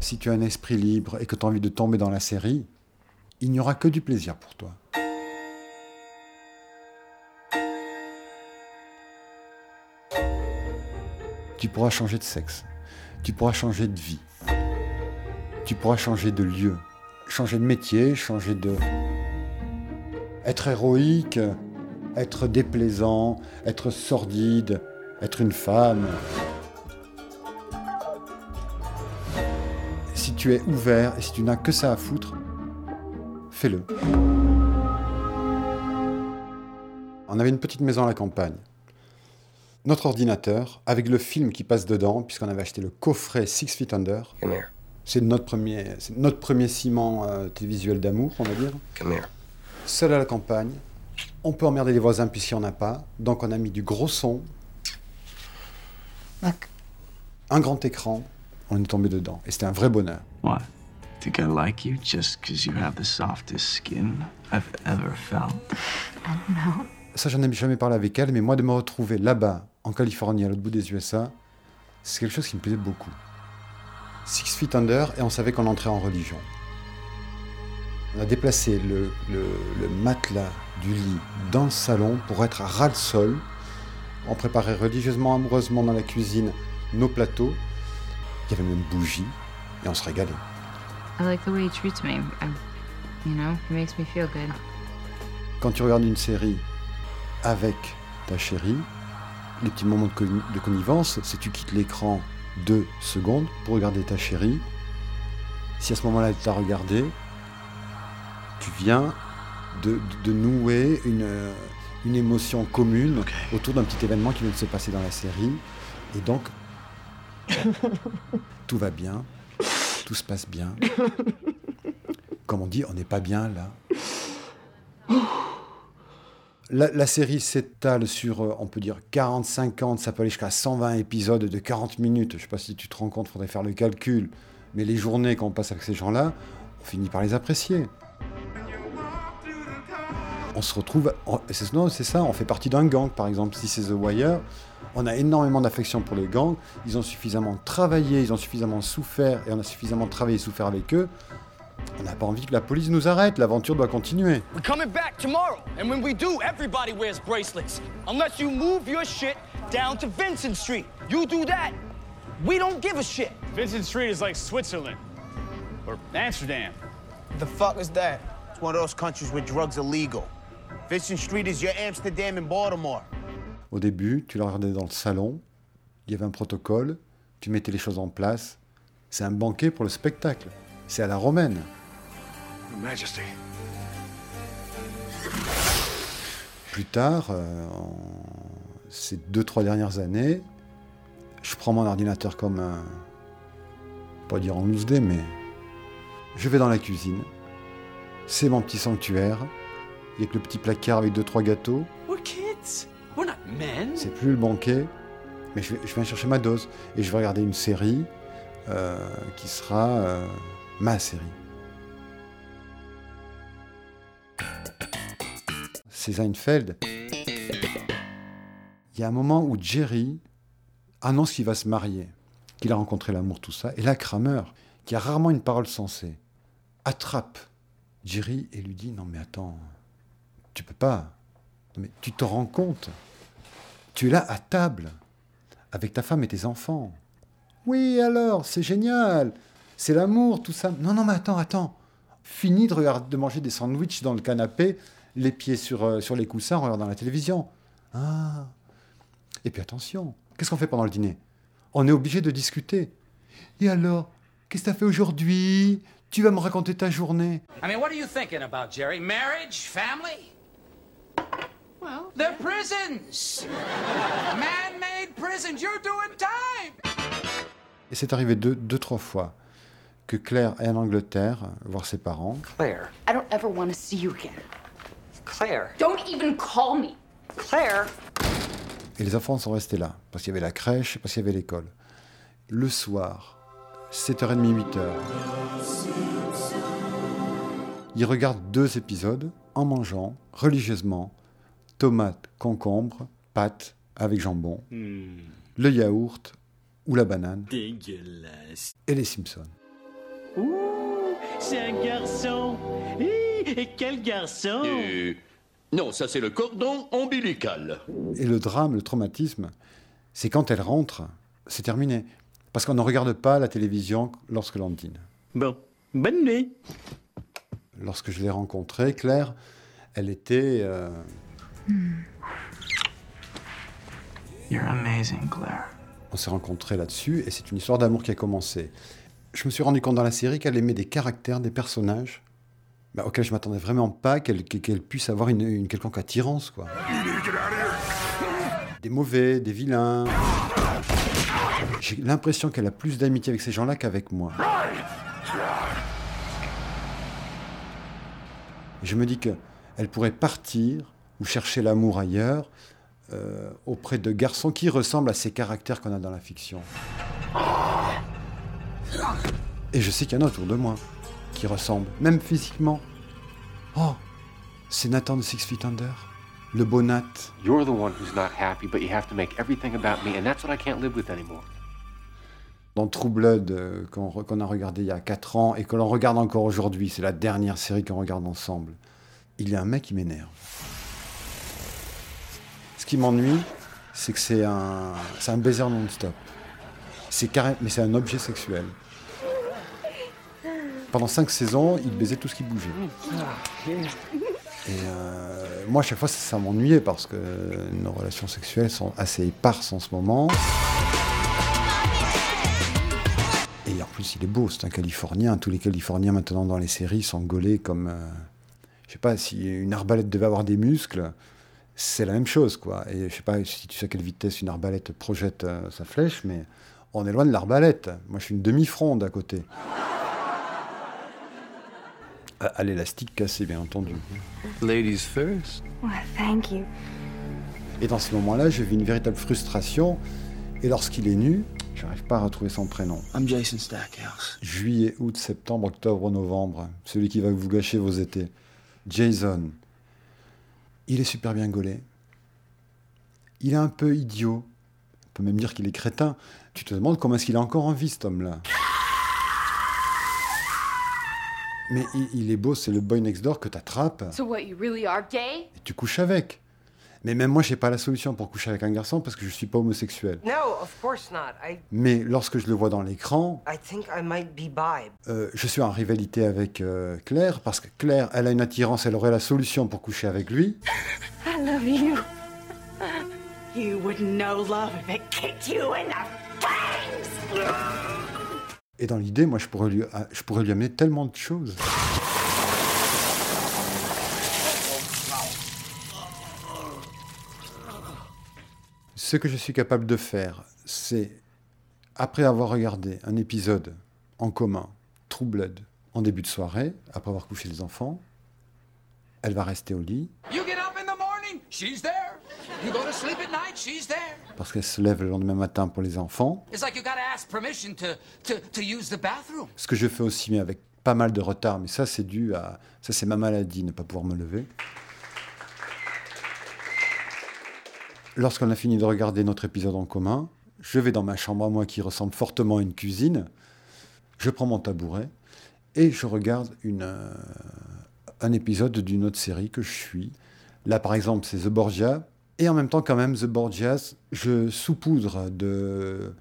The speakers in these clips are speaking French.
Si tu as un esprit libre et que tu as envie de tomber dans la série, il n'y aura que du plaisir pour toi. Tu pourras changer de sexe, tu pourras changer de vie, tu pourras changer de lieu, changer de métier, changer de... Être héroïque, être déplaisant, être sordide, être une femme. Tu es ouvert et si tu n'as que ça à foutre, fais-le. On avait une petite maison à la campagne. Notre ordinateur, avec le film qui passe dedans, puisqu'on avait acheté le coffret Six Feet Under. C'est notre premier, notre premier ciment euh, télévisuel d'amour, on va dire. Seul à la campagne, on peut emmerder les voisins puisqu'il n'y en a pas. Donc on a mis du gros son. Un grand écran. On est tombé dedans. Et c'était un vrai bonheur. What? Think I like you just because you have the softest skin I've ever felt? I don't know. Ça, j'en ai jamais parlé avec elle, mais moi, de me retrouver là-bas, en Californie, à l'autre bout des USA, c'est quelque chose qui me plaisait beaucoup. Six Feet Under, et on savait qu'on entrait en religion. On a déplacé le, le, le matelas du lit dans le salon pour être à ras le sol. On préparait religieusement, amoureusement dans la cuisine nos plateaux. Il y avait même bougies et on se régalait. I like the way he treats me. I, you know, it makes me feel good. Quand tu regardes une série avec ta chérie, les petits moments de, conn- de connivence, c'est tu quittes l'écran deux secondes pour regarder ta chérie. Si à ce moment-là elle t'a regardé, tu viens de, de- de nouer une, euh, une émotion commune autour d'un petit événement qui vient de se passer dans la série. Et donc, tout va bien, tout se passe bien. Comme on dit, on n'est pas bien là. La, série s'étale sur, euh, on peut dire, 40, 50, ça peut aller jusqu'à 120 épisodes de 40 minutes. Je ne sais pas si tu te rends compte, il faudrait faire le calcul. Mais les journées qu'on passe avec ces gens-là, on finit par les apprécier. On se retrouve, c'est non, c'est ça, on fait partie d'un gang, par exemple, si c'est The Wire. On a énormément d'affection pour les gangs. Ils ont suffisamment travaillé, ils ont suffisamment souffert, et on a suffisamment travaillé et souffert avec eux. On n'a pas envie que la police nous arrête, l'aventure doit continuer. We're coming back tomorrow, and when we do, everybody wears bracelets. Unless you move your shit down to Vincent Street. You do that, we don't give a shit. Vincent Street is like Switzerland or Amsterdam. The fuck is that? It's one of those countries where drugs are legal. Vincent Street is your Amsterdam and Baltimore. Au début, tu la regardais dans le salon, il y avait un protocole, tu mettais les choses en place. C'est un banquet pour le spectacle. C'est à la romaine. Majesty. Plus tard, euh, en ces deux, trois dernières années, je prends mon ordinateur comme un. pas dire en loose day, mais. Je vais dans la cuisine. C'est mon petit sanctuaire. Il y a que le petit placard avec deux, trois gâteaux. We're kids. We're not men. C'est plus le banquet, mais je, vais, je chercher ma dose. Et je vais regarder une série euh, qui sera euh, ma série. C'est Seinfeld. Il y a un moment où Jerry annonce qu'il va se marier, qu'il a rencontré l'amour, tout ça. Et là, Kramer, qui a rarement une parole sensée, attrape Jerry et lui dit Non, mais attends, tu peux pas. Mais tu te rends compte tu es là à table, avec ta femme et tes enfants. Oui, alors, c'est génial. C'est l'amour, tout ça. Non, non, mais attends, attends. Fini de, regarder, de manger des sandwichs dans le canapé, les pieds sur, euh, sur les coussins en regardant la télévision. Ah. Et puis attention, qu'est-ce qu'on fait pendant le dîner? On est obligé de discuter. Et alors, qu'est-ce que tu as fait aujourd'hui? Tu vas me raconter ta journée. I mean, what are you thinking about, Jerry? Marriage? Family? Well, they're prisons. Man-made prisons. You're doing time. Et c'est arrivé deux, deux, trois fois que Claire est en Angleterre, voir ses parents. Claire. I don't ever want to see you again. Claire. Don't even call me. Claire. Et les enfants sont restés là, parce qu'il y avait la crèche, parce qu'il y avait l'école. Le soir, 7h30, 8h, ils regardent deux épisodes en mangeant religieusement tomates, concombres, pâtes avec jambon, le yaourt ou la banane Dégueulasse. et les Simpsons. Ouh, c'est un garçon. Et quel garçon Et- Non, ça c'est le cordon ombilical. Et le drame, le traumatisme, c'est quand elle rentre, c'est terminé. Parce qu'on ne regarde pas la télévision lorsque l'on dîne. Bon, bonne nuit. Lorsque je l'ai rencontrée, Claire, elle était... euh, Claire. on s'est rencontrés là-dessus, et c'est une histoire d'amour qui a commencé. Je me suis rendu compte dans la série qu'elle aimait des caractères, des personnages, bah, auxquels je m'attendais vraiment pas qu'elle qu'elle puisse avoir une, une quelconque attirance, quoi. Des mauvais, des vilains. J'ai l'impression qu'elle a plus d'amitié avec ces gens-là qu'avec moi. Je me dis que elle pourrait partir ou chercher l'amour ailleurs euh, auprès de garçons qui ressemblent à ces caractères qu'on a dans la fiction. Et je sais qu'il y en a autour de moi qui ressemblent, même physiquement. Oh, c'est Nathan de Six Feet Under, le beau Nat. You're the one who's not happy, but you have to make everything about me, and that's what I can't live with anymore. Dans True Blood, euh, qu'on a regardé il y a 4 ans et que l'on regarde encore aujourd'hui, c'est la dernière série qu'on regarde ensemble. Il y a un mec qui m'énerve. Qui m'ennuie, c'est que c'est un, un baiser non-stop. C'est carré, mais c'est un objet sexuel. Pendant 5 saisons, il baisait tout ce qui bougeait. Et euh, moi, à chaque fois, ça, ça m'ennuyait parce que nos relations sexuelles sont assez éparses en ce moment. Et en plus, il est beau, c'est un Californien. Tous les Californiens maintenant dans les séries sont gaulés comme. euh, je sais pas, si une arbalète devait avoir des muscles, c'est la même chose, quoi. Et je sais pas si tu sais à quelle vitesse une arbalète projette euh, sa flèche, mais on est loin de l'arbalète. Moi, je suis une demi-fronde à côté. À, à l'élastique cassé, bien entendu. Ladies first. Well, thank you. Et dans ces moments-là, je vis une véritable frustration. Et lorsqu'il est nu, je n'arrive pas à retrouver son prénom. I'm Jason Stackhouse. Juillet, août, septembre, octobre, novembre. Celui qui va vous gâcher vos étés. Jason. Il est super bien gaulé. Il est un peu idiot. On peut même dire qu'il est crétin. Tu te demandes comment est-ce qu'il est encore en vie, cet homme-là. Mais il, il est beau, c'est le boy next door que t'attrapes So what, you really are gay? et tu couches avec. Mais même moi, je n'ai pas la solution pour coucher avec un garçon parce que je ne suis pas homosexuel. No, of course not. I Mais lorsque je le vois dans l'écran, I think I might be bi. euh, je suis en rivalité avec euh, Claire parce que Claire, elle a une attirance, elle aurait la solution pour coucher avec lui. I love you. You wouldn't know love if it kicked you in the face. Et dans l'idée, moi, je pourrais, lui, je pourrais lui amener tellement de choses. Ce que je suis capable de faire, c'est, après avoir regardé un épisode en commun, True Blood, en début de soirée, après avoir couché les enfants, elle va rester au lit, You get up in the morning, she's there. You go to sleep at night, she's there. parce qu'elle se lève le lendemain matin pour les enfants. It's like you gotta ask permission to, to, to use the bathroom. Ce que je fais aussi, mais avec pas mal de retard, mais ça c'est dû à... Ça c'est ma maladie, ne pas pouvoir me lever. Lorsqu'on a fini de regarder notre épisode en commun, je vais dans ma chambre à moi qui ressemble fortement à une cuisine, je prends mon tabouret et je regarde euh, un épisode d'une autre série que je suis. Là par exemple c'est The Borgia, et en même temps quand même The Borgias, je saupoudre de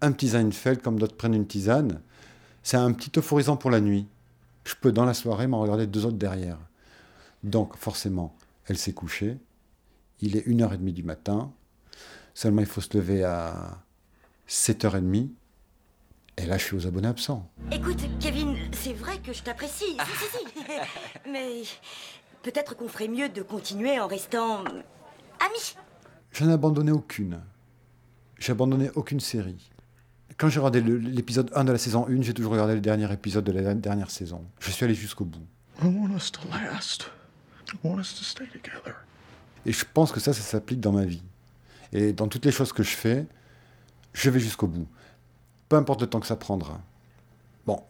un petit Seinfeld comme d'autres prennent une tisane. C'est un petit euphorisant pour la nuit. Je peux dans la soirée m'en regarder deux autres derrière. Donc forcément, elle s'est couchée. Il est 1h30 du matin. Seulement, il faut se lever à 7h30. Et là, je suis aux abonnés absents. Écoute, Kevin, c'est vrai que je t'apprécie. Si, si, si. Mais peut-être qu'on ferait mieux de continuer en restant amis. Je n'ai abandonné aucune. J'ai abandonné aucune série. Quand j'ai regardé l'épisode 1 de la saison 1, j'ai toujours regardé le dernier épisode de la dernière saison. Je suis allé jusqu'au bout. I want us to last. I want us to stay together. Et je pense que ça, ça s'applique dans ma vie. Et dans toutes les choses que je fais, je vais jusqu'au bout. Peu importe le temps que ça prendra. Bon,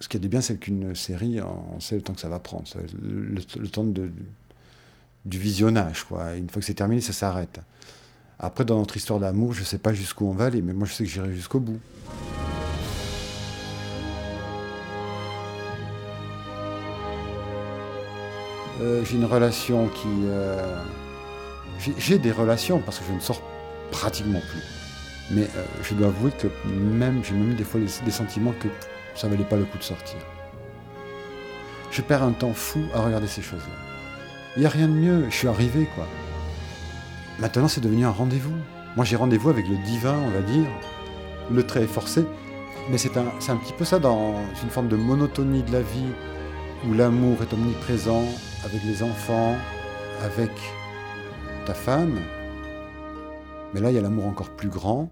ce qui est bien, c'est qu'une série, on sait le temps que ça va prendre. Le- le temps de, du visionnage, quoi. Une fois que c'est terminé, ça s'arrête. Après, dans notre histoire d'amour, je ne sais pas jusqu'où on va aller, mais moi, je sais que j'irai jusqu'au bout. Euh, j'ai une relation qui... euh, j'ai- des relations parce que je ne sors pratiquement plus. Mais euh, je dois avouer que même j'ai même des fois des, sentiments que ça valait pas le coup de sortir. Je perds un temps fou à regarder ces choses-là. Il n'y a rien de mieux, je suis arrivé quoi. Maintenant c'est devenu un rendez-vous. Moi j'ai rendez-vous avec le divin, on va dire. Le trait est forcé, mais c'est un, un petit peu ça dans une forme de monotonie de la vie où l'amour est omniprésent avec les enfants, avec ta femme. Mais là il y a l'amour encore plus grand.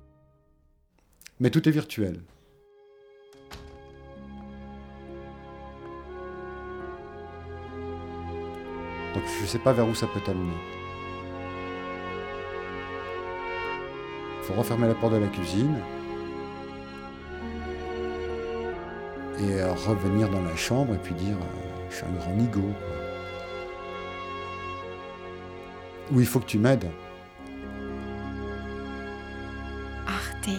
Mais tout est virtuel. Donc je ne sais pas vers où ça peut t'amener. Il faut refermer la porte de la cuisine et euh, revenir dans la chambre et puis dire euh, je suis un grand nigo. Ou il faut que tu m'aides. Arte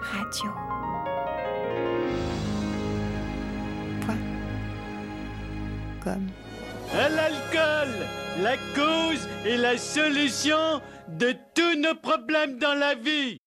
Radio. Point. À l'alcool, la cause et la solution de tous nos problèmes dans la vie.